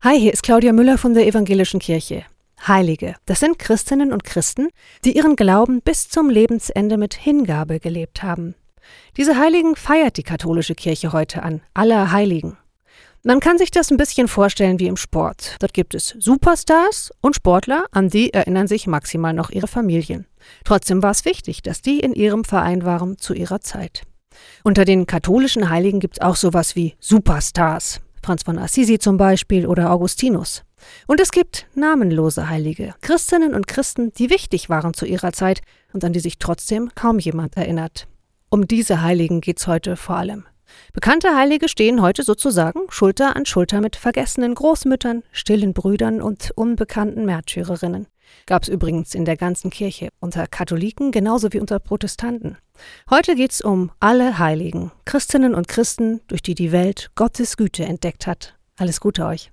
Hi, hier ist Claudia Müller von der Evangelischen Kirche. Heilige, das sind Christinnen und Christen, die ihren Glauben bis zum Lebensende mit Hingabe gelebt haben. Diese Heiligen feiert die katholische Kirche heute an, aller Heiligen. Man kann sich das ein bisschen vorstellen wie im Sport. Dort gibt es Superstars und Sportler, an die erinnern sich maximal noch ihre Familien. Trotzdem war es wichtig, dass die in ihrem Verein waren zu ihrer Zeit. Unter den katholischen Heiligen gibt es auch sowas wie Superstars. Franz von Assisi zum Beispiel oder Augustinus. Und es gibt namenlose Heilige, Christinnen und Christen, die wichtig waren zu ihrer Zeit und an die sich trotzdem kaum jemand erinnert. Um diese Heiligen geht's heute vor allem. Bekannte Heilige stehen heute sozusagen Schulter an Schulter mit vergessenen Großmüttern, stillen Brüdern und unbekannten Märtyrerinnen. Gab's übrigens in der ganzen Kirche, unter Katholiken genauso wie unter Protestanten. Heute geht's um alle Heiligen, Christinnen und Christen, durch die die Welt Gottes Güte entdeckt hat. Alles Gute euch.